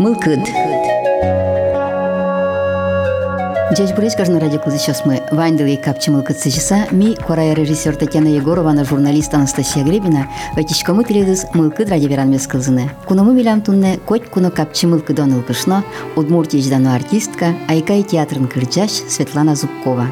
Мылкыд. Жеж буреш кажна радио сейчас мы Вандели капчимыл кытсычыса ми корая режиссер Татьяна Егорована журналист Анастасия Гребина вайтишкому теледыз мылкыд радио веранмес кылзыны. Куному милям тунне коть куно капчимыл кыдон ылкышно Удмуртия ждану артистка Айкай театрын кырчаш Светлана Зубкова.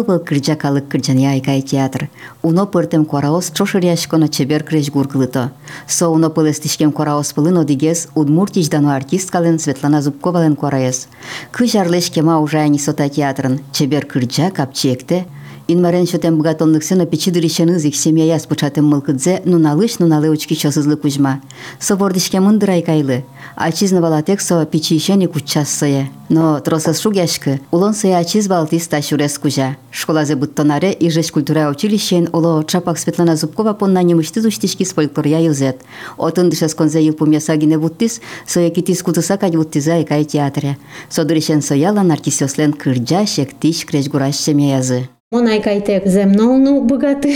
Кылбы кырджа калык кырджанья кай театр. Уно пыртым кораос чошыряшконо чебер крэш гуркылыто. Со уно пылес тишкем куараос пылын одигес удмуртич дану артисткален Светлана Зубковален кораес. Кыш арлеш кема ужайни сота театрын чебер кырджа капчекте – Инмарен шотем богатонных сына печидыри шенызик семья яс пучатым мылкыдзе нуналыш нуналы учки чосызлы кузьма. Собордышке мындырай кайлы. Ачизна валатек со печи ищени куччас сое. Но тросас шугяшкы улон сое ачиз балтис тащурес кузя. Школазе буттонаре и жеч культура училищен уло чапак Светлана Зубкова понна немышты зуштишки с фольклорья юзет. Отындышас конзе ил пумясагине буттис сое китис кутысакать буттиза и кай театре. Содыришен соялан артисёслен кырджа шектиш крежгураш семья язы. Монайкайте земновну богати,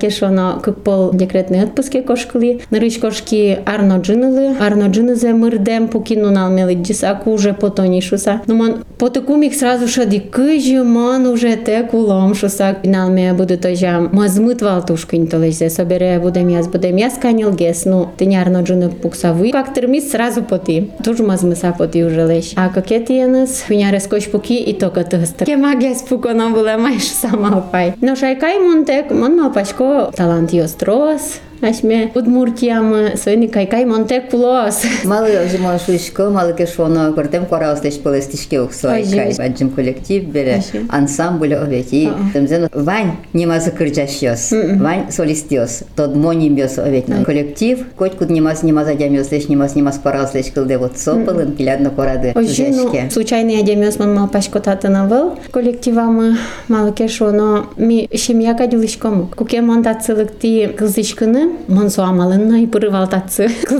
кешоно купол декретний отпуске кошкли. Нарич кошки арно джинили, арно джинизе мирдем покину налмели дісаку уже потонішуса. Ну мон потеку міг сразу шаді кижі, ман уже те кулом шуса. Налме буде то жам. Мазмит валтушку інтелезе, собере буде м'яз, буде м'яз каніл гес. Ну, ти арно джини пуксави. Как терміс сразу поти. Туж мазмиса поти уже леш. А какеті єнес, хуня рескоч поки і то катастр. Кема гес пукона була майже samapai. Nu, no šai kaimuntek man nav paško talantios tros, Ашме Удмуртиям Сони Кайкай Монтекулос. Мали зимон шуишко, мали кешоно, портем кора стеч полистишки ухсой, Ой, кай, жесть. баджим коллектив бере, Ой, ансамбль овети, темзен вань нема закырджащос, вань солистиос, тод монимбиос овет, коллектив, коть куд нема снима задямиос, леш нема снима спарас, леш кылде вот сопылын, килядно корады, Ой, ну, жешке. случайно адемиос ман мал пашкотата навыл коллективам мал кешоно ми шемья кадилышком. Куке монтацылыкти кылзышкыны, мон соамалын най пыр валтатсы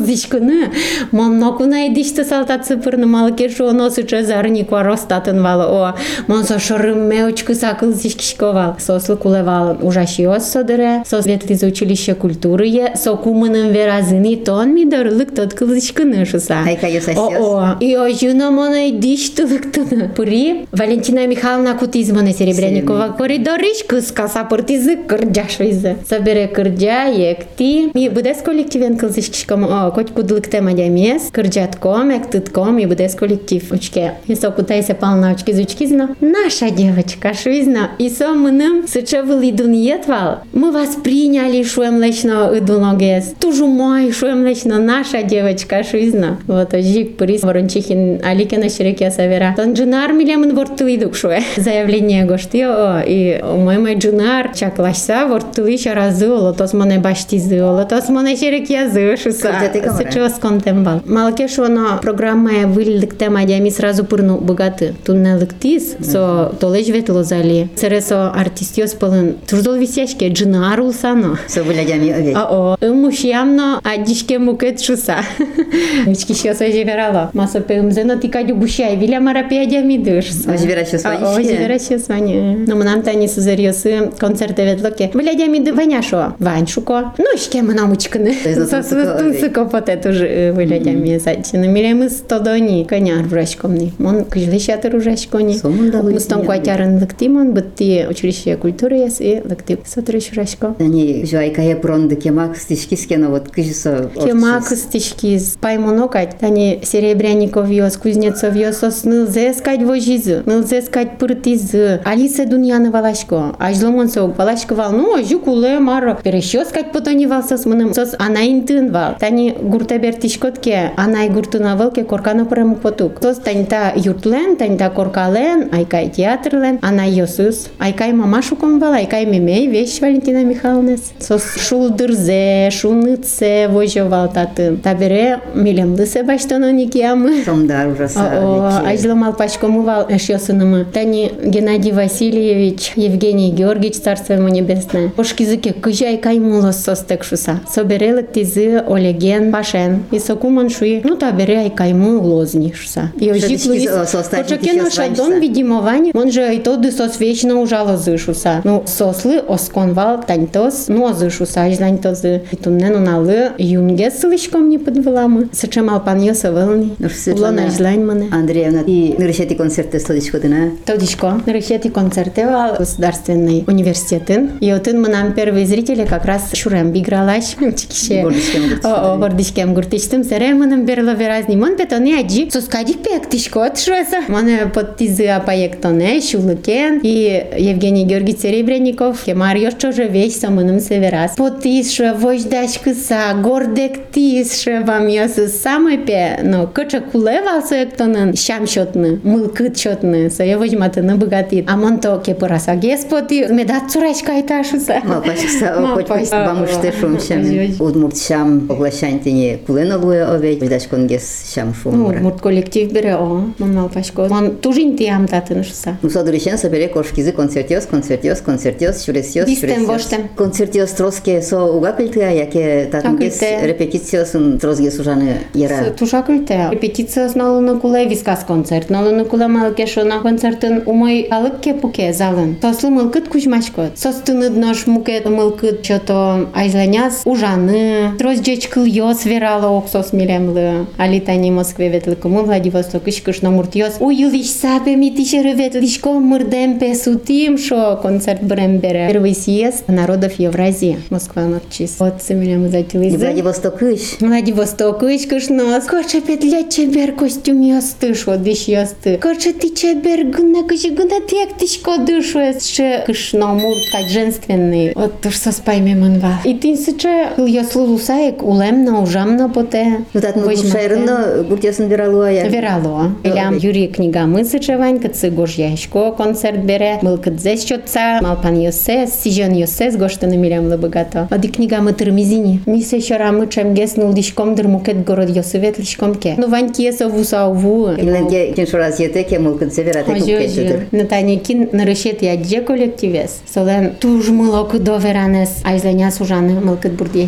не. мон ноку най дишты салтатсы пырны малы кешу оносу чезарни кваростатын валы о мон со шырым меочку сакыл вал. Со кулевал ужаши ос содыре со светлизу училище культуры е со кумыным веразыни тон ми дарлык тот кылдишкыны шуса о о и о жуна мон най диштылыктыны при. Валентина Михайловна кутизмоны Серебрянникова коридоришкы скаса пыртизы кырджашвизы собере кырджа ек екти. Ми будес коллективен кылзышкишком о коть кудлыктем адямес. Кырджатком, ектытком и будес коллектив учке. И со кутайся пална учки зучкизна. Наша девочка швизна. И со мыным сычевыл идун етвал. Мы вас приняли шуем лечно идуногес. Тужу мой шуем лечно наша девочка швизна. Вот жик пырис ворончихин аликена шереке савера. Тон джунар милемын вортылыдук шуе. Заявление гошти о и мой мой джунар чаклашса вортылы шаразы оло тос моне баштизы оло тос моне шереке зы шуса. Кырджаты камара. Сычевас контембал. Малке шоно программа выльдыкте мадями сразу пырну богаты. Туннелыктис со толеж ветло зали. Сересо артистиос пылын турдол висяшке джунар улсано. Со вылядями овет. О, мушиамно адишке мукет шуса. Мички ще се живерало. Маса пеумзено ти кадю бушай, виля мара пеадя ми дышса. Оживера ще О, сванішке? оживера ще свані. Ну, нам тані сузеріоси концерти ведлоки. Виля ми ваняшо. Ваншуко. Ну, ще ми намучкини. Тобто за тунсико Тунсико потет уже виля ми зайчини. Міля ми стодоні. Коняр врачкомний. Мон кижлищатер ужашконі. Сомундалы Мустом диням. кватярын лыктимон, бытти училище культуры яс и лыктип. Сотрыш врачко. Они жуайкая пронды кемак стишкискена вот кыжисо. Кема кыстишки з паймонокать, тани серебряников йос, кузнецов йос, ос нылзе скать вожизы, нылзе скать пыртизы. Алиса Дуньяна Валашко, ажломон сок, Валашко вал, ну, жу куле маро, перещё скать потони вал сос мыным, сос анайн тын вал. Тани гурта бертишкотке, анай гуртына валке коркана премук потук. Сос тань та юртлен, тань та коркален, айкай театрлен, анай йосус, айкай мамашуком вал, айкай мемей, вещь Валентина Михайловна. Сос шулдырзе, шуныце, вожовал татын. Табере милемлысе баштононик ямы. Сомдар ужаса. О, ажломал пачкомывал эшьосынымы. Тани Геннадий Васильевич, Евгений Георгиевич, царство ему небесное. Пошкизыке кыжай каймулос состек шуса. Соберелык тизы Олеген Пашен. И сокуман шуи, ну табере ай кайму лозни шуса. И ожик Шадички Луис. со- состать Почекено еще шадон сванчса. видимовани. Он же и то дысос вечно ужало зышуса. Ну, сослы осконвал таньтос, ну зышуса, ажлань тозы. И туннену налы юнге сылышком не подвеламы. Сычемал пан Йоса вылни. Ну, Улона ажлань мане. Андреевна, и решети концерты стодичкотына. Тодичко, Рахети концертевал государственный университетін. И вот мы нам первые зрители как раз Шурем игралаш. Чикише. Бордичкем гуртиштем. О, о, бордичкем гуртиштем. Сереманым берло веразни. Мон петоне аджи. Соскадик пектишко отшуеса. Моне подтизы апаектоне, шулыкен. И Евгений Георгий Серебряников. Кемар еще же вещь самыным северас. Потише, вождачка са, гордек тише вам ясы самый пе. Но кыча кулевал соектонын щам шотны, мылкыт шотны. Соя возьматыны богатит. А монто кепыраса геспоти. Медат цурачка айташуса. Малпашкса, Мал Де шум шам. Удмурт шам оглашанте не кулена луя овеј. Видаш конгес шам фумура. Удмурт коллектив бере о. Манал пашко. Ман тужин ти ям датен шуса. Ну садуришен сабере кошкизы концертиос, концертиос, концертиос, шуресиос, шуресиос. Бистем воштем. Концертиос троске со угакыльте, јаке татнгес репетициосын тросге сужане јера. Тушакыльте. Репетиција снало на куле вискас концерт. Нало на куле малке шо на концертен умој алык ке пуке залын. Сослы мылкыт кушмашкот. Состыны днош мукет мылкыт чото айз Казаняс ужаны, роздеч кыльос верала оксос милемлы. Алитани Москве ветлыкумы Владивосток ишкыш намуртьос. У юлиш сабе митишеры мурдем мырдем песутим шо концерт брембере. Первый съезд народов Евразии. Москва Норчис. Вот семилем затилы. Владивосток иш. Владивосток иш кышнос. Коче петля чебер костюм ястыш, вот дыш ясты. Коче ты чебер гына кыжи гына тек тышко дышу. Ше кышно мурт как женственный. Вот то, что спайме манва. И ты Він сиче яслу лусаєк улемна, ужамна поте. Ну так, ну Возьмете. шайрно гуртясын виралуа я. Вірало. Ілям Юрій книга ми сичевань, каци гош яшко концерт бере, мил кадзе щотца, мал пан Йосе, сіжен Йосе, з гоштани мілям лебегато. Оді книга ми термізіні. Мі се щора ми чем геснул дишком дермукет город Йосивет лишком ке. Ну ваньки єсо вуса ову. Инде кеншо раз ете ке мулкын севера те Ожі, ожі. куккететер. Натаня кін нарешет я дже колективес. Солен туж милок до веранес, а зленя muloqot bo'ldi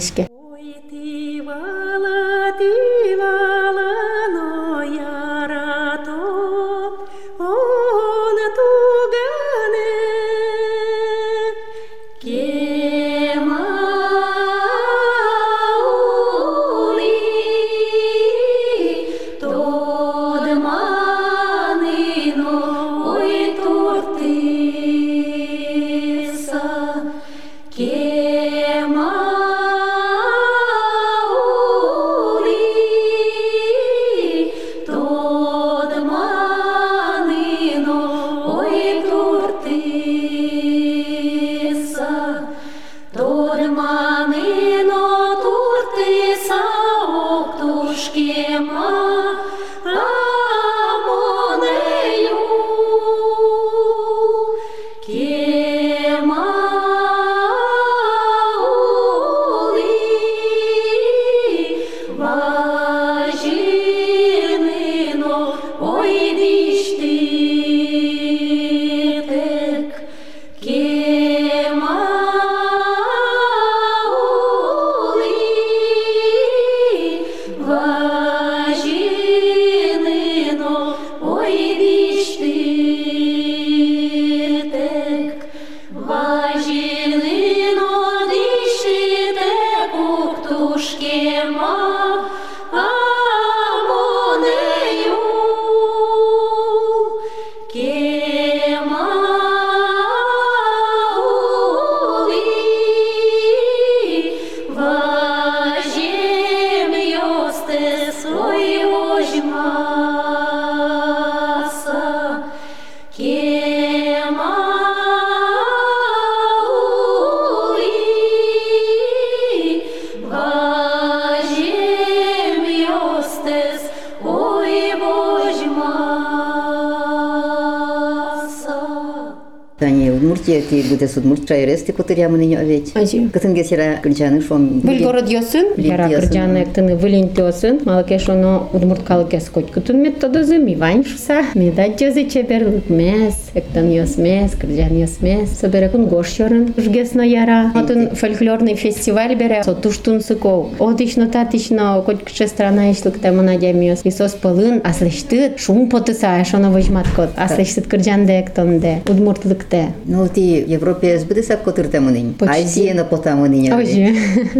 Uite, sunt Шайрес ти котырямын ине овеч. Кытын кесера кырджаны шом. Бул город ёсын, яра кырджаны тыны вылин тёсын, малке шоно удмурткалы кес кот кытын мет тода зем иван шуса. Меда жезе чебер мес, эктан ёс мес, кырджан ёс мес. Соберекун гош ёрын жгесно яра. Отын фольклорный фестиваль бере со туштун сыков. Одично татично кот кче страна ишлык тема надямиос. Исос пылын аслештыт шум потыса шоно вожмат кот. Аслештыт така. кырджан де эктон де удмуртлыкте. Ну ти Европе сбыдыса котырта мынын. Почти. Азия на пота мынын. Ожи.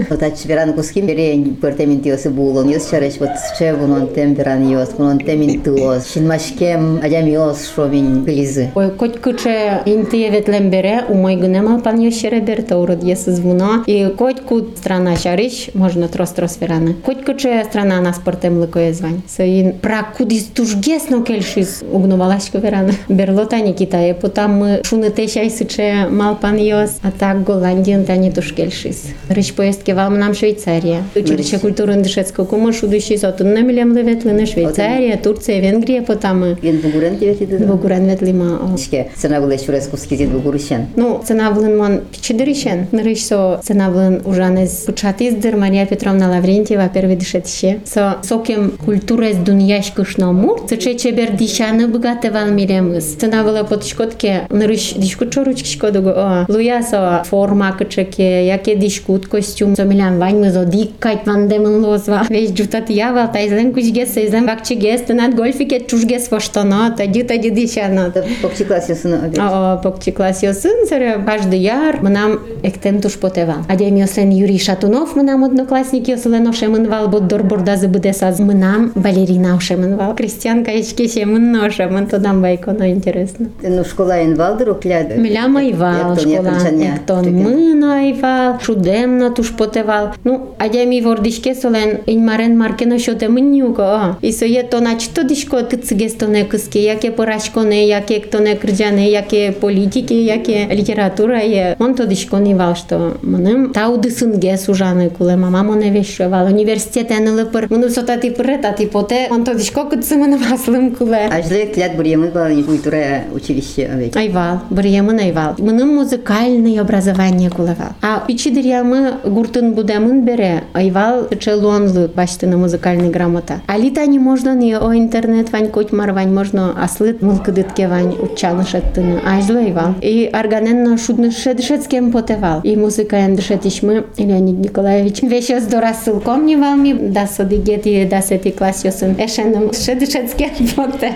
Вот а чверан куским берен пертемин тиосы булон. Йос чареш вот чевунон темперан йос, вунон темин туос. Шинмашкем адям йос шомин клизы. Ой, коть куче інти ветлембере, у мой гнема пан йощере бер, то урод єс звуно. І коть кут страна шариш, можна трос трос верана. Коть куче страна на спортем ликоє звань. Со ін прак кудись туж гесно кельшис угнувалашко верана. Берлота не китає, потам ми шуни те щай сиче мал пан jos, a tak Golandin tani tuškelšys. Raš pojeskivavom nam Šveicariją. Učilišė kultūrų indišetskų kumą šudušys, o tunna miliam levetlina Šveicarija, Turcija, Vengrija potama. Vien Buguran levetlina? Buguran levetlima. Iškia, senavlai šiureskų skizit Bugurušen. Nu, senavlin man pičidiršen. Nariš so senavlin užanas kučatizdir Marija Petrovna Lavrentieva pervi dišetšė. So sokim kultūras dunjaškiš namų, tačiau čia berdišana bugatė valmirėmis. Senavlai pot škotke, nariš diškučoručkiškodogo, o мур. Це че чебер дішане богате валміремис. Це навела потшкотке. Нариш дішку чоруч шкодого. О, луя со форма качеке, яке дішкут костюм. Со мілян вань ми зодіккайт ван демен лозва. Весь джутат ява, та ізлен кучгес, ізлен вакчигес, та над гольфіке чужгес воштоно, та діта дідішано. Это покчи классе сына обед. А покчи клас йосин, це каждый яр нам ектен туш потева. Адем йосен Юрій Шатунов, ми нам однокласник йоселено шеменвал, бо дорборда забуде саз. Ми нам Валеріна шеменвал. Крістянка ічки шемен ноша, мен то нам байко, ну інтересно. Ну, школа инвалдеру кляд. Миля майвал школан, ектон мынайвал, шудемна туш потевал. Ну, адя ми вордишке солен инмарен маркено шоте мынюго. И со е то нач то дишко тыцгестоне кыске, яке порашконе, яке ектоне крджане, яке политики, яке литература е. Он то дишко нивал, что мыным тауды сынге сужаны куле мама моне вешевал. Университет не лыпыр. Мыным сота ти прета ти поте. Он то дишко кытсы мыным аслым куле. Ажле кляд бурьемы бал культура училище авек. Айвал, бриемын айвал. Мыным музыкальное образование кулавал. А пичидерьямы гуртын будемын бере, айвал челуанлы баштыны музыкальный грамота. А лита не можно не о интернет вань коть мар вань можно аслыт мылкыдытке вань учаны шеттыны. Ажлы айвал. И арганенно шудны шедшецкем потевал. И музыка эндшетишмы Леонид Николаевич. Вещи здора ссылком не валми, да содигет и да сети класс йосын. Эшеным шедшецкем поте.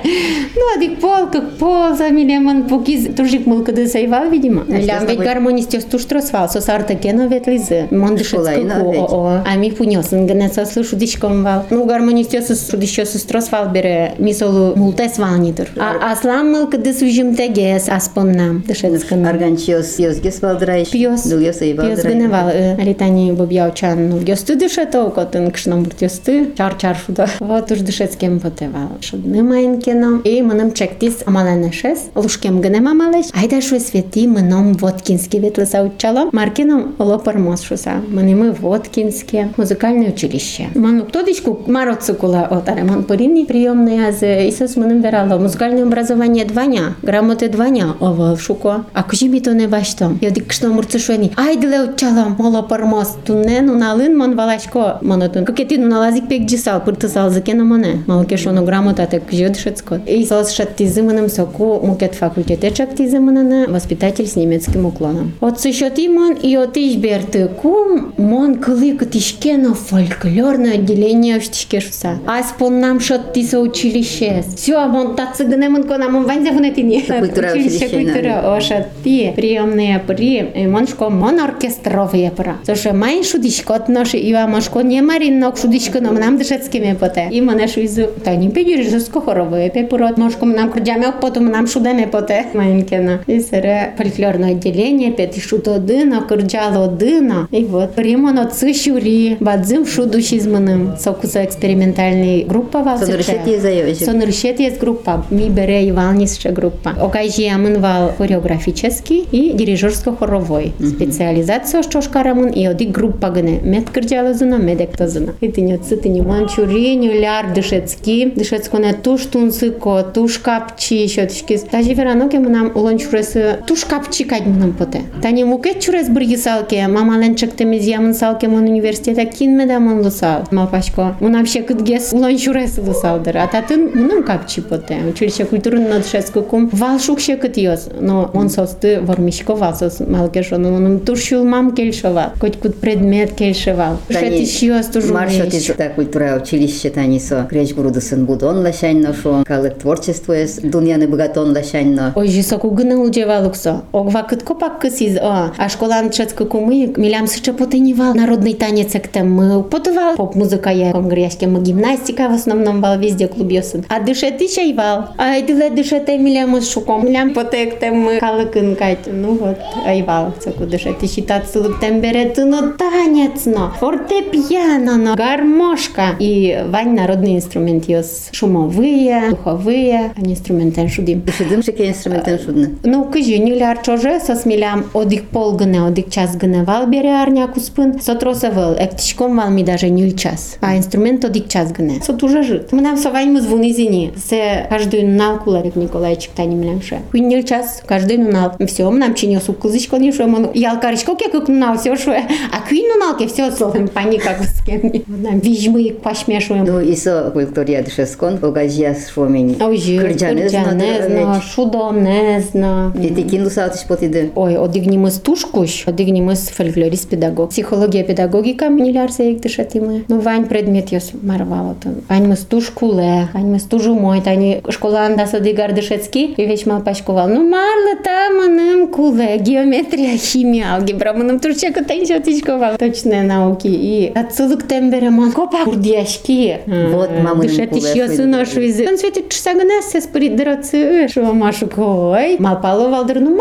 Ну, адик пол, как пол, за милеман пукиз, туржик мылкыды сайвал, видимо. А Бек да гармонисти стуштро свал со сарта кена ветли за мандышецко ко а ми пунесен гне со слушу дишком вал. Ну гармонисти со дишо со строс вал бере мисолу мулте свалнидер. А а сламмыл кыды сужим теге аз помнам. Да да Арганчиос йос гесвалдрай. Пиос. Дульос и валдрай. Пиос гне вал. Алитани бобьяучан. Ну гёсту дыше толкотен кшнам буртёсты. Чар чар шуда. Вот уж дышецкем потевал. Шудны майнкеном. И мыным чектис амаленешес. Лушкем гне мамалеш. Айда шо свети мыном вот Воткински ветле заучала, Маркина лопар мосшуса, манимы Воткински, музыкальное училище. Ману ктодичку марот сукула от аремон поринни приемная И Исус мыным верало музикално образование дваня, грамоте дваня, ова шуко. А кузи ми то не баштом. Я дик што мурцешуени, айде ле учала, мола пармос, на лин ман валашко, монотун. Как ти налазик пек джисал, пыртысал мане. Мало малке грамота тек кужи одшецко. И салшат тизыманым соку мукет факультетечак тизыманана, воспитатель с немецким уклоном. От сущоти мон и от ишберты кум мон кылык тишкено фольклорное отделение штишке шуса. Аспон нам шаттиса училище. Все, мон тацыгынемын кона мон ванзе вунетини. Культура Училище училище, культура. Ошатти. Приемные при. И Моншко мон оркестровые пора. Слушай, май шудишко отноши Ива Машко не марин ног шудишко нам нам дышецкими поте. И мене шуизу. Та не педюри жеско хоровые пепурот. Машко нам крдяме потом нам шудеме поте. Маленькена. И сере фольклорное отделение пети шут одина, крджало одина. И вот. Примоно цищурі. Бадзим шудуші з мене. Сокуса експериментальний група вас. Сонрышетие заёчек. Сонрышет есть группа. Ми бере Ивалнис ще группа. Окажи амынвал хореографический и дирижерско-хоровой. Специализация что шкарамын и оди группа гыне. Мед кырджалы зына, медек тазына. И ты не ты не манчурин, ляр дышецки. Дышецко не туш тунсыко, туш капчи, еще тишки. Даже вераноке мы нам улон чуресі туш капчи кать мынам поте. Та не мукет чурес бірге салке, мама ленчик теміз ямын салке мын университета кинме да мын лысал. Малпашко. Мынам ще кытгес улон чурес лысалдыр. А татын мынам капчи поте. Училище культуры на дышецко кум вал шук ще кытьос. Но он состы вормишко вал сос малкешо. Но мынам туш мам кельшовал. Коть кут предмет кельшевал. Шети шиос тоже Маршот из та культура училище тани со креч бурудысын будон лашань ношу, калык творчество ес дуньяны богатон лашань но. Ой, жесоку гына удевалуксо. Огва кытко пак кысиз о. А школан чецко кумы, милям сыча потынивал. Народный танец эктем мы потывал. Поп музыка я конгряшке мы гимнастика в основном бал везде клубьосын. А дышет и чайвал. А эдиле дышет и милям из шуком. Милям потектем мы калыкын кать. Ну вот, айвал. Цаку дышет и считать сылык темберет. Ну танец, но. Фортепиано, но. Гармошка. И вань народный инструмент йос. Шумовые, духовые. Они инструментен шудим. Дышидым шеке инструментен шудны. Ну, кажи, ниляр чоже, со смелям одик пол гыне, одик час гыне вал бере арняку спын, сотроса вал, эктишком вал ми даже нюль час, а инструмент одик час гыне. Сот уже жит. Мы нам совань мы звуни зини, се каждую нал куларик Николаевич тани млямше. Хуй нюль час, каждый нунал. Все, нам чинил сук кузычко не шо, мон ялкаричко ке как нунал, все шо. А куй нунал ке все словом паника кускем. Нам вижмы пашмешуем. Ну и со культурия дышескон, огажия швомень. Ой, жир, Кырджаны не зна, шудо не зна. И ты кинду саутиш потиды. Ой, одигнимыз тушкуш, одигнимыз фольклорист педагог. Психология педагогика минилярса ек дышатимы. Ну, вань предмет ёс марвала. Вань мы стушкуле, вань мы стужу мой, тани школа андаса дигар дышецки, и вещь мал пашковал. Ну, марла там маным куле, геометрия, химия, алгебра, маным турчека танчо тичковал. Точные науки. И отсылок тембере мон копа курдяшки. Вот маминым Дышатиш куле ёсы нашу из... Он светит часагнес, спорит драться, шо машу кой. малпало валдер, ну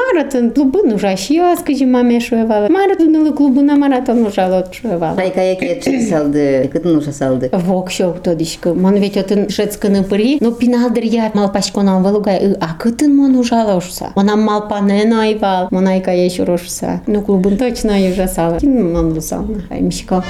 маратон, клубу, ну жашия, скажи маме шуевала. Маратон или клубу на маратон ужало шуевала. Айка яке чын салды, кытын уша салды. Вок шок тодишко. Мон ведь отын шецканы пыри, но пиналдыр я малпашконан валугай, а кытын мон ужало ушса. Монам малпане найвал, мон айка ещё рошса. Ну клубун точно южасала. Кин мон лусална, аймишко.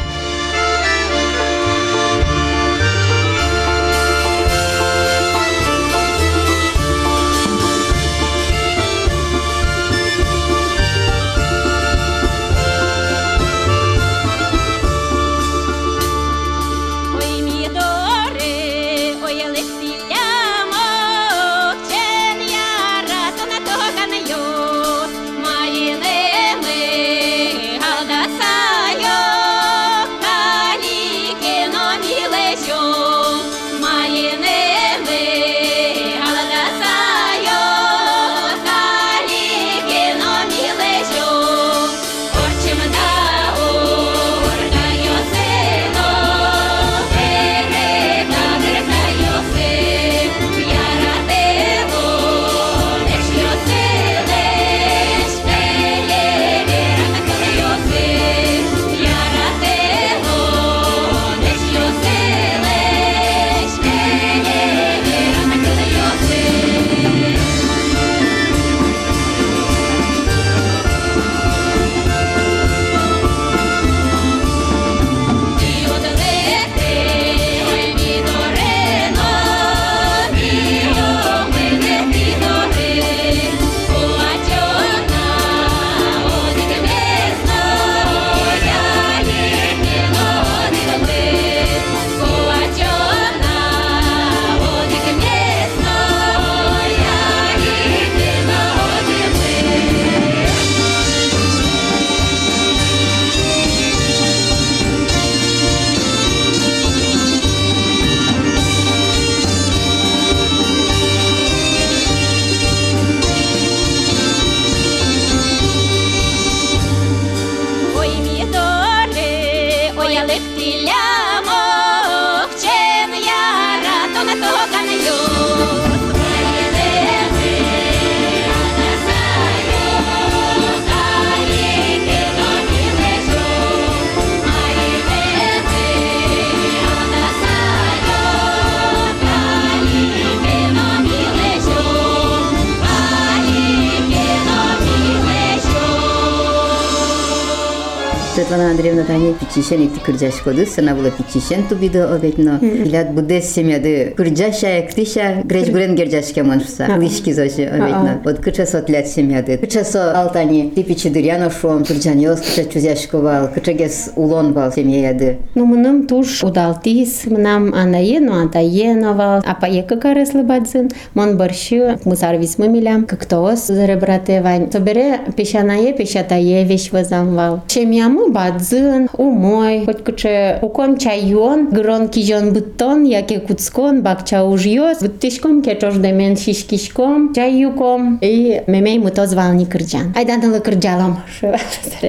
Андреевна тани пичишен икти кыржаш коды, сына була пичишен тубиды обетно. Илят будес семьяды кыржаша яктиша гречгурен герджашке маншса. Лишки зоши обетно. Вот кыча сотлят семьяды. Кыча со алтани типичи дыряно шом, кырджаниос кыча чузяшковал, кыча гес улон бал семьяды. Ну, мынам туш удалтис, мынам анаену, антаеновал, а поека кареслы бадзин, мон борщу, мусар висмы милям, как тоос заребрате вань. Собере пешанае, пешатае вещь вазамвал. Чемьяму бадзин, умой, хоть куче укон чайон, грон кижон бутон, яке куцкон, бакча ужьос, буттишком, кечош демен шишкишком, чаюком, и мемей муто звални кырджан. Айданылы кырджалам.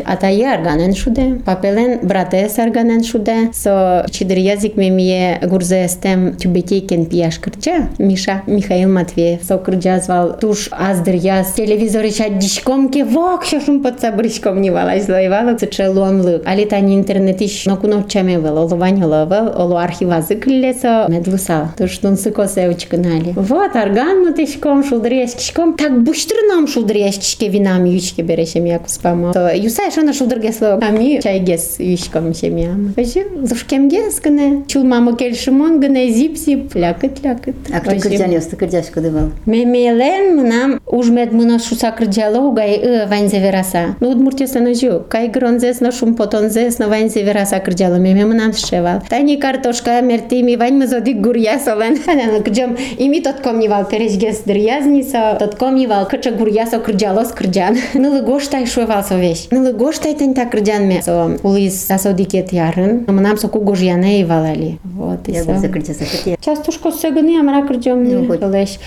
Атае арганен шуде, папелен братес арганен шуде, со чидр язык мемие гурзе эстем тюбетейкен пияш кырджа, Миша Михаил Матвеев, со кырджа звал туш аздыр яз, телевизор ича дишком ке вок, шашум под сабрышком не валась злоевала, цече луамлык. Али тани интернет иш нокунов чаме вел, олу вань оловел, олу архивазы клесо, медлусал, туш тун сыко сеучка нали. Вот, арган мутишком, шулдрияшкишком, так буштрынам шулдрияшкишке винам ючке берешем якус памо. То юсай шона шулдыргесло, ами чай гес ючком шемям. Вообще, зушкем гес гыне, чул маму кельшимон гыне зип-зип, лякыт, лякыт. А кто Вообще. кырджаниос ты кырджаш коды бал? Мемелен мынам ужмет мына шуса кырджало гай ы ванзе вераса. Ну удмуртиоса на жу. Кай гронзес на шум потонзес на ванзе севераса кырдялым ме, мынам шевал тани картошка мерти ми вань ме зоди гурьясован анана кырдям ими тоткомнивал пережгес дырязниса тоткомнивал кыча гурьясо кырдялос кырдян вал со веќ. совеш нылы тај тен та ме? Со улис асодикет да ярын мынам со кугожьяна и валали. ти Я був закриття закриття. Часто ж косегни, а мракрджом Ну, не хоть. колеш.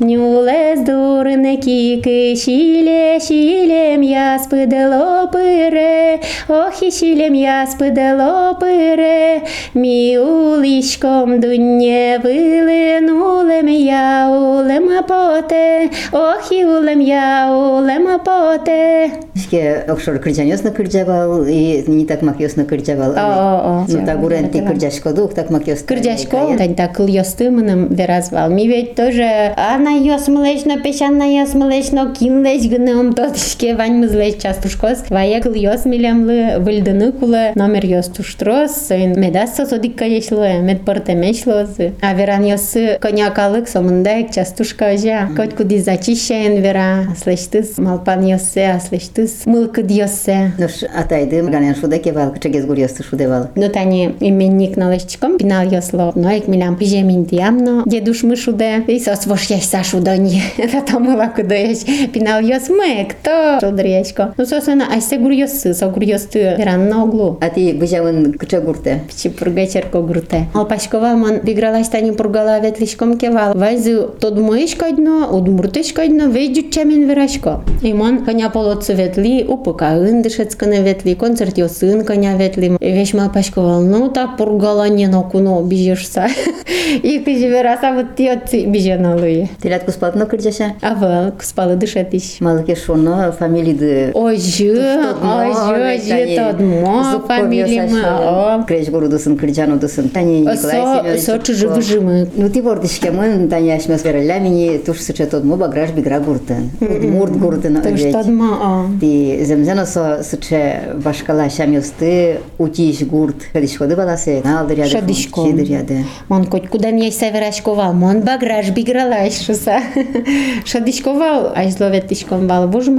Нюлес дурне кіки, шіле, шілем я спидело пире, ох і шілем я спидело пире, мі уличком дунє вилинулем я улем поте, ох і улем я улем поте. Шке окшор кырджан ёсна кырджавал и не так мак ёсна кырджавал. О, о, о. Ну так урен ти кырджашко дух, так мак ёсна. Кырдяшко, тань так кыл йостымыным веразвал. Ми ведь тоже ана йос млечно, пешанна йос млечно, кинлеч гыным тотышке вань мызлеч частушкос. Вая кыл йос милямлы выльдыны кулы номер йос туштрос, сойн медасса содик каешлы, мед портемешлосы. А веран йосы коньякалык сомындайк частушка ожа. Коть куди зачищаен вера, аслештыс малпан йосе, аслештыс мылкыд йосе. Ну ш атайды ганян шудаке вал, чегез гур ёсты шудевал. Ну тани именник налещиком пинал no jak milam pyzie mindiam, no dziedusz myszude i sos wosz jeść saszu do nie, ratomu laku do jeść, pinał jos myk, to szodrieczko. No sos ona, aś se gur josy, so gur josty, ran na oglu. A ty wyziałyn gdzie gurte? Pci purgę cierko gurte. Alpaśkowa man wygralaś tani purgala wietliszkom kiewał, wajzy to dmojeszko dno, udmurtyszko dno, wyjdziu czemin wyraźko. I mon konia polocy wietli, upyka yndyszecko na wietli, koncert josyn konia wietli, wieś malpaśkował, no ta purgala nie no kuno, бижешься. И кыжи вераса вот ти отцы биженалые. Тилят куспатно кырджаша. А вел, куспалы дышетиш. Малыке шоно фамилиды. Ой, жы, ой, жы, жы, тодмо, фамилима, о. Креш гурудусын кырджанудусын. Тани Николай Со, Семенович. со чужи выжимы. Ну ти бордишке мын тани ашмас верелля мини туш сыча тодмо баграш бигра гуртын. Мурт гуртын То овеч. что дма, а. Ти земзено со сыче башкала шам ёсты утиш гурт. Хадишкоды баласе. Налдыряды. Шадишко. хидрјаде. Мон не е северашковал, мон баграш би грала бигралаш шо са. Шо дишковал, аж зловет дишковал, гож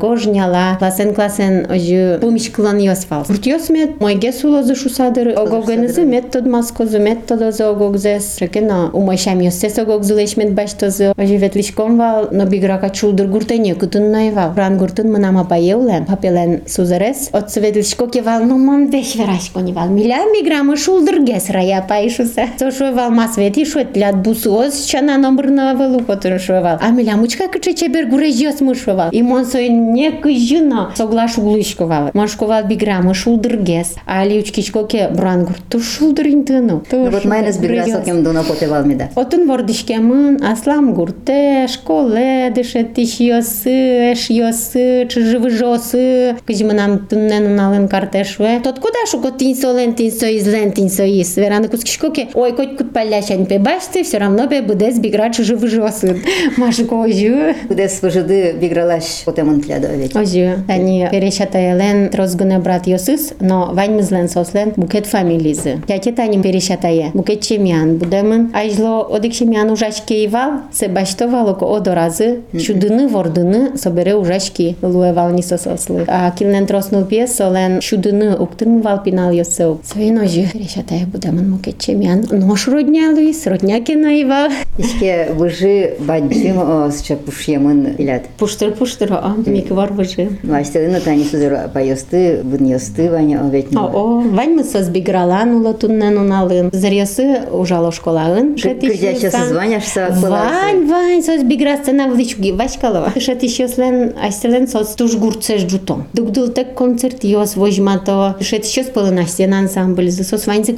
гожняла, класен класен ожи пумишклан јосфал. Буртиос мет, мој гесуло за шусадыр, огогенезе мет маско маскозу, мет тодо за огогзес, рекена, умашам јосес огогзулеш мет баштозу, вет ветлишконвал, но биграка чулдыр гуртене кутун највал. Ран гуртун манама баеулен, па папелен сузарес, од светлишко кевал, но мон беш верашко нивал, милям биграма шулдыр гес раја паишу се тоа што е во фрајапайшуса. Со шуевал масвети шуетлят бусуоз чана намырнавал укотун шуевал. А милямучка кычы чебер гурежиос мушуевал. И мон со некы жина соглаш улышковал. Машковал биграмы шулдыргес. А лиучкичкоке брангур ту шулдырин тыну. Ту вот майна сбирга сокем дуна ми да Отун вордишкемын аслам гурте школе деше тишиосы эшиосы чжывыжосы. Кызмынам туннен налын картешве. Тоткуда шуко тинсолен тинсо тин тинсо ис. из. Вераны кускишкоке, ой, коть кут палящань пе башты, все равно пе будес бигра чыжывы жосы. Машко ожу. Кудес вожиды бигралаш потемын тляда овеч. Ожу. Тани перешатаелен трозгуне брат йосыс, но ваньмызлен сослен букет фамилизы. Тяте тани перешатае. Букет чемян будемын. Айжло одик чемян ужашке ивал, се баштовало ко одоразы, чудыны вордыны собере ужашки луевал не сосослы. А килнен троснул пьес, солен чудыны уктын вал пинал йосел. Свои ножи перешатае будемын букет чемян. Нож родня луис, родня кена ивал. Ишке выжи баджим сыча пушьемын илят. Пуштыр пуштыр, а миквар выжи. Вайстелына тани сузер поёсты, бын ёсты ваня овет. О, о, вань мы созбигралан ула туннен уналын. Зарьосы ужало школаын. Кырдяча созваняшься. Вань, вань, созбиграсться на вличуги. Вачкалова. Шат еще слен, айстелен соц туж гурцеш джутом. Дугдул так концерт йос вожмато. Шат еще спылын астен ансамбль. Засос вань за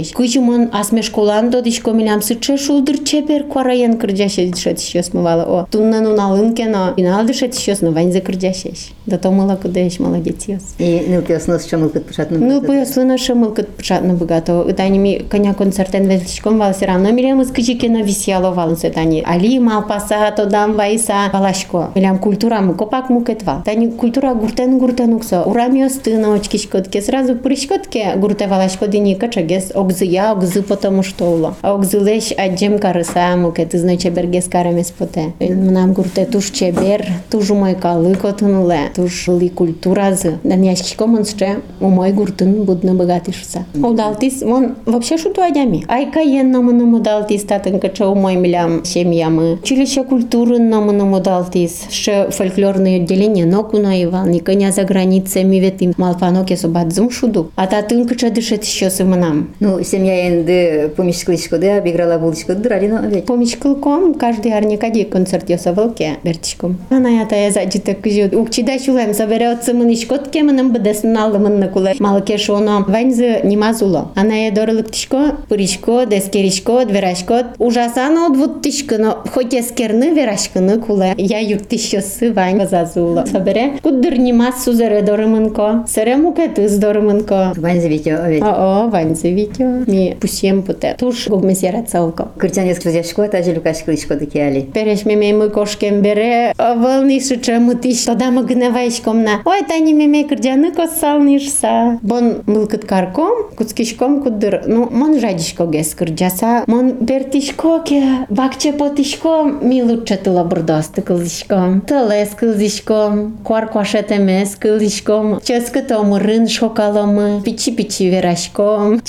кырдяшеш. Кучумон асме школан додишко милям сыче шулдыр чепер квараен кырдяшеш. Шат еще смывала. О, туннен уналын кено. Финал дышет еще сно вань за кырдяшеш. Да то мала кудеш, молодец йос. И нылки оснос що мылкыт пышатны. Ну, пояслина ще милкат початно багато. Тані мі коня концертен весличком вал все равно мілям скажіки на вісяло вал се тані. Алі мал паса то дам вайса валашко. Мілям культура му копак му кетва. Тані культура гуртен гуртен уксо. Урамі остина очкішкотке. Зразу пришкотке гурте валашко дині качагес. Огзи я, огзи потому що уло. А огзи леш аджем кариса му кет знай чебер гес каремес поте. Нам гурте туш чебер, туж мой кали котнуле. Туж ли культура з. Дан яшкішко ще у мой гуртын будна багатишся. Удалтис, вон вообще шуту адями. Ай каен намыны удалтис татын кача у мой милям семьямы. Училище культуры намыны удалтис. Ще фольклорное отделение нокуна ивал. Никоня за границами ветим. Малфаноке собадзум шуду. А татын кача дышет еще сыманам. Ну, Ну, семья енді помещиклышкоды, обиграла булышкоды, радино ведь. Помічкілком кожен арнікаді концерт ясавалке бертішком. Ана ята я заджіте кажу, укчида чулем забере оце менишкотке менем буде снали мене куле. Малке шоно ваньзи нима зуло. Ана я дориликтишко, пурішко, дескерішко, дверашко. Ужасано двуттишко, но хоч я скерни верашкини куле. Я юртишко си вань зазуло. Забере, кудир нима сузере дорименко. Сере мукети з дорименко. Вань завітьо, ведь. О, ваньзи вітю. ми пусем путе. Туш гумезирацовка кырчан эскиз жашкот ажылык ашкыл ишкодыки али. Перешме мемы кошкен бере. Волнышы чамытыш тодамы гнавайшкомна ой тани меме кырджаны коссалнышса бон мылкыт карком куцкишком куддыр. Ну мон жадишко гес кырджаса мон бертишко ке бакче потишко. Ми лучше тыла бурдос тыкылдишком тылес кылдишком. Куар куашет эмес кылдишком. Ческы томырын шокаломы пичи пичи верашком. Вирочком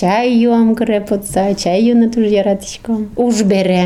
Вам грепот за чају на тужја ратишко. Уж бере.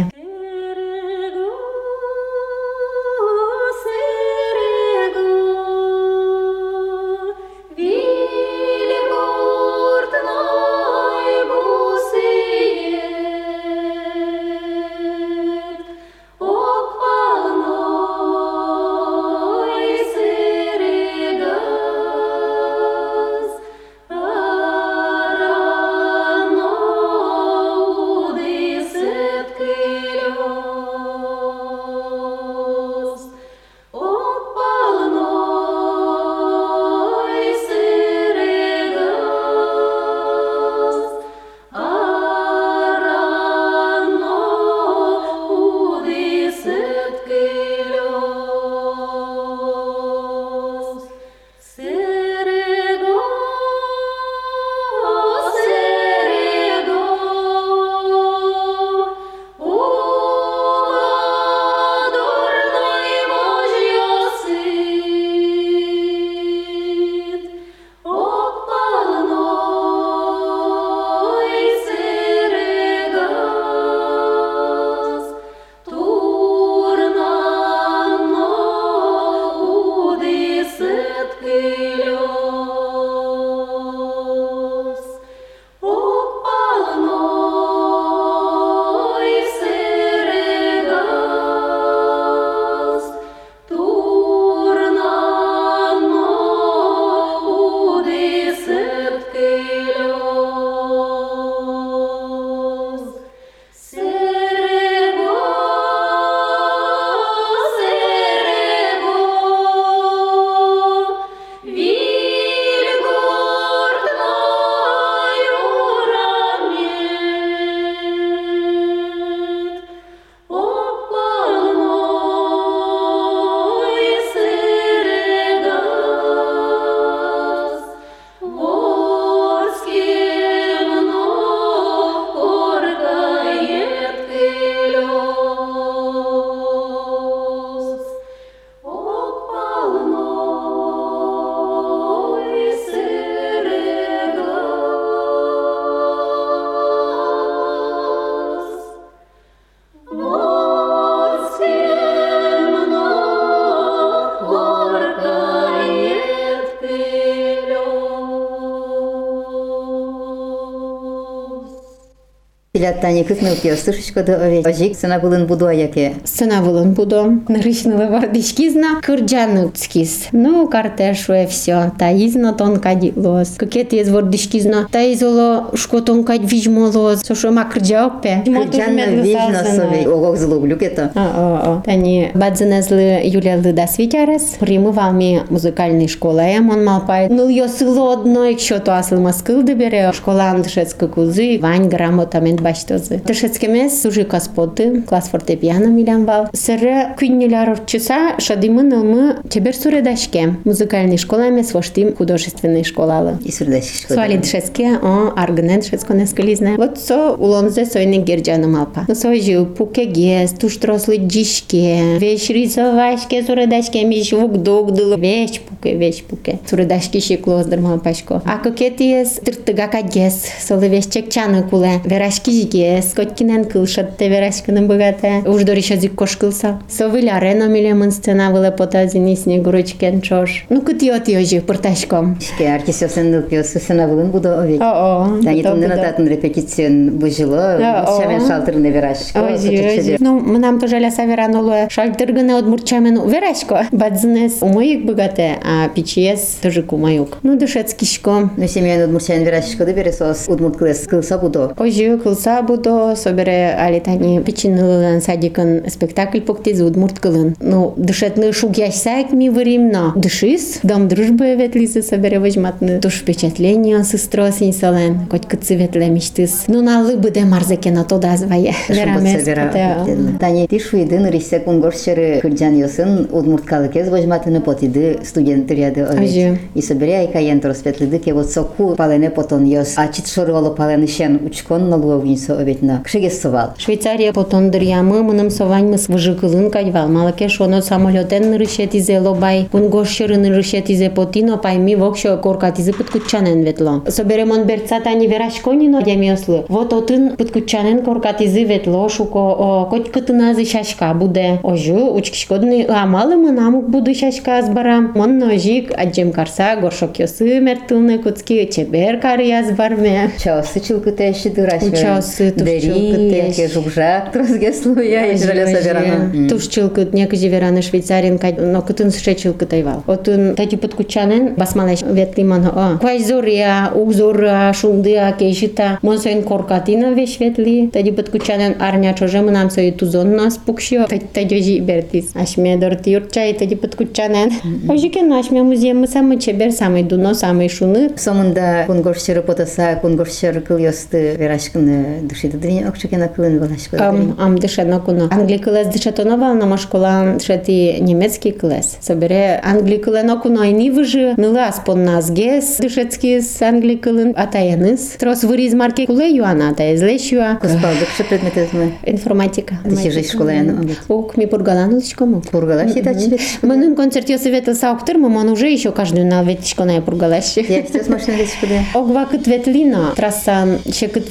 Пиляттани кыкнылки слышишкоды овет. Ожик сына булын буду аяке. Сынавылын буду. Нарышнылы вардички зна. Кырджаныцкис. Ну, картешуе все. Таизно тонка дилос. Какет из вардички зна. Таизоло шко тонка вижмолос. Сошо ма кырджа опе. Кырджанна вежно сове. Огок злоблю кето. А, а, а. Тани бадзенезлы Юлиялы да свитярес. Примы валми музыкальной школы. Он малпай. Ну, я сыло одно, якщо то асыл маскылды бере. Школа андышецка кузы. Вань грамотамент баштозы. Тышецкемес сужи каспоты, класс фортепиано милянвал. Сыры күйнелер часа шадимы нылмы чебер суредашке. Музыкальный школа ме воштим художественный школалы. И сурдаши школа. Суали тышецке, он аргынен тышецко нескализне. Вот со улонзе сойны герджану малпа. Но со жил пуке гез, туш трослы джишке, вещ рисовашке, суредашке, ми вук дук дылы, вещ пуке, вещ пуке. Суредашки шиклоздырма пашко. А кокетиес тыртыгака гез, соли вещ чекчаны куле. Верашки ужигес, коткинен кылшат теверашкының богате. Уж дориша зик кошкылса. Совыля рено милемын сцена выле потазини снегурочкен чош. Ну кыт йот йожи пырташком. Шке артисёсын нылпио сысына булын буду овек. О-о. Тани буда, тумдын буда. ататын репетицион бужило, О, шамен о. шалтырны верашко. Ой, ой, Ну, мынам тоже ля саверанула. Шальтыргына от мурчамен верашко. Бадзынес умыйык богате, а пичиес тоже кумаюк. Ну, душецкишко. Ну семьян удмурчан верашко да бересос удмурт кылыс кылса буду. Ожи кылса будо собере алитани пичинылын садикын спектакль поктиз удмурт кылын. Ну, дышетны шук яшсайк ми варимно. Дышис, дом дружбы ветлисы собере возьматны. Туш впечатление сестро синсален. Коть кыцы ветле мечтыс. Ну, на лыбы де марзекена то да звае. Верамес пате. Тани ти шуйдын рисе кунгоршчары кырджан йосын удмурткалыкез возьматыны потиды студенттыряды овек. Аже. И собере айка янтор светлиды ке вот соку палене потон йос. А чит шороло палене шен учкон на Верховен советна шегесовал. Швейцария потон дырямы мыным сованьмыс выжыкылын кайвал. Малакеш оно самолетен рышетизе лобай, кунгошчырын рышетизе потино пайми вокшо коркатизе пыткутчанен ветло. Соберемон берцата не вераш конино ямиослы. Вот отын пыткутчанен коркатизе ветло шуко котькытыназе шашка буде. Ожу учкишкодны амалы мынамук буду шашка азбарам. Мон ножик аджем карса горшок ёсы мертылны куцки чебер кары язбарме. Чао сычылкы тэши дураш. Чао дери, ке жукжак трозге слуя, ежели собирано. Туш чилкыт, некі жевераны швейцарин, но кытын сше чилкыт айвал. Отын тати подкучанен басмалай ветли мана, а, квай зория, укзория, шундыя, кешита, монсойн коркатина веш ветли, тати подкучанен арня чоже мынам сой тузон нас пукшио, тати тати бертис. Ашме дорти юрчай, тати подкучанен. Ожикен ашме музеем самый чебер, самый дуно, самый шуны. Сомында кунгоршер потаса, кунгоршер кыльосты верашкыны кыл йосты верашкыны душиды дырин окчукена кылын балашкы. Ам, ам дышено куно. Англий клас дышетонова, на школа дышети немецкий клас. Собере англий клено куно айни выжи, ныла аспон назгес, дышецкий с англий клын атаяныс. Трос вырез марке куле юана, атая злеш юа. Кыспалдык шы предметезмы. Информатика. Ты ще жиш школаяны обед. Ук, ми пургалануличко му. Кургала считать чебет. Мынын концерт я советил сауктыр, мамон уже еще каждую на ветичко на пургалаще. Я сейчас машина лечкуде. Огва кыт ветлина, трассан ще кыт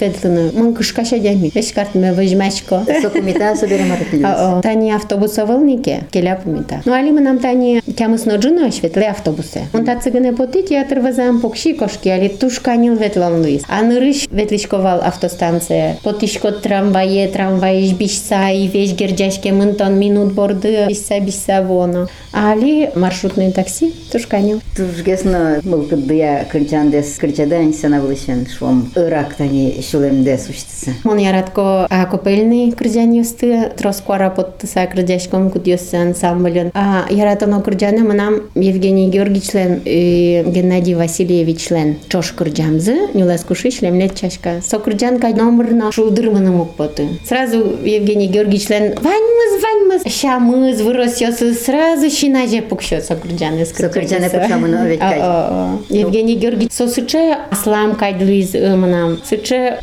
ветлина. Мон кышка шадями. Весь карт ме выжмачко. Сокумита собере марапилюс. А, о, Тани автобусоволники, келя помита. Ну, али мы нам тани тямыс ноджино шветле автобусы. Он та цыгане поти театр вазам покши кошки, али тушканил ветлон луис. А нырыш ветлишковал автостанция. Потишко трамвае, трамвае бишса и весь герджашке мынтон минут борды бишса бишса воно. Али маршрутный такси тушканил. Тужгесно мылкыдыя кырчандес кырчадан сана вылышен швом ырак тани шулемде сущтысы. Он яратко а копельный крыжан юсты, троскора подтыса крыжашком кут юсты ансамблен. А яратано крыжаны мынам Евгений Георгиевичлен и Геннадий Васильевичлен чош крыжамзы, нюлес куши шлемлет чашка. Со крыжанка номерна шулдырманы мук поты. Сразу Евгений Георгиевичлен ваньмыз, ваньмыз, шамыз, вырос ёсы, сразу щинаже пукшет со крыжаны. Со крыжаны пукшамыны овет кай. А, Евгений Георгиевич со сыче аслам кайдлуиз ымынам. Сыче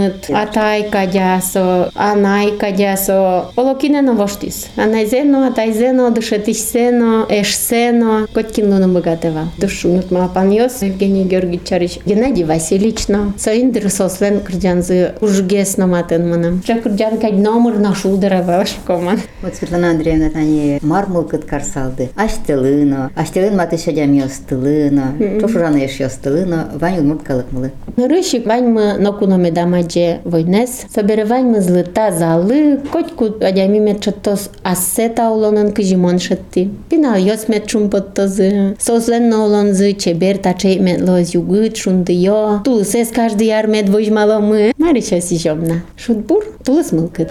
шуныт, атай кадясо, анай кадясо. Олокинено воштис. Анайзено, атайзено, дышетишсено, эшсено. Коткин луны богатева. Душунут мапан йос. Евгений Георгиевич Чарич. Геннадий Васильевично. Соиндер сослен кырджанзы ужгесно матен мынам. Че кырджан кай номер на шулдера шкоман. Вот Светлана Андреевна тани мармыл кыт карсалды. Аштылыно, аштылын маты шадям йостылыно, чошурана еш йостылыно, вань удмурт калыкмылы. Рышик ваньмы нокуноме дамадже войнес. Собере ваньмы злыта залы, котьку адями мечетос ассета улонын кыжимон шетти. Пинал йос метчум поттозы. Сослен олонзы чебер тачей метлоз югыт шунды йо. Тулысес каждый яр мет вожмало мы. Мариша сижомна. Шутбур тулыс мылкыт.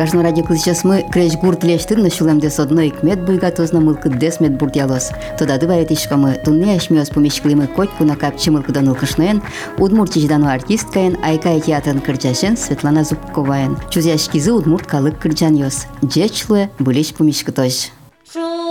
Гажно ради кылычас мы креш гурт лештын на шулемде содно икмет буйгатозна мылкыт десмет бурдялос. Тода дывает ишкамы тунне ашмиос помешклимы котьку на капчы мылкыдан ылкышнен, удмуртичдану артисткаен айкай театрын кырджашен Светлана Зубковаен. Чузяшкизы удмурт калык кырджан йос. Джечлы былич помешкытош. Шо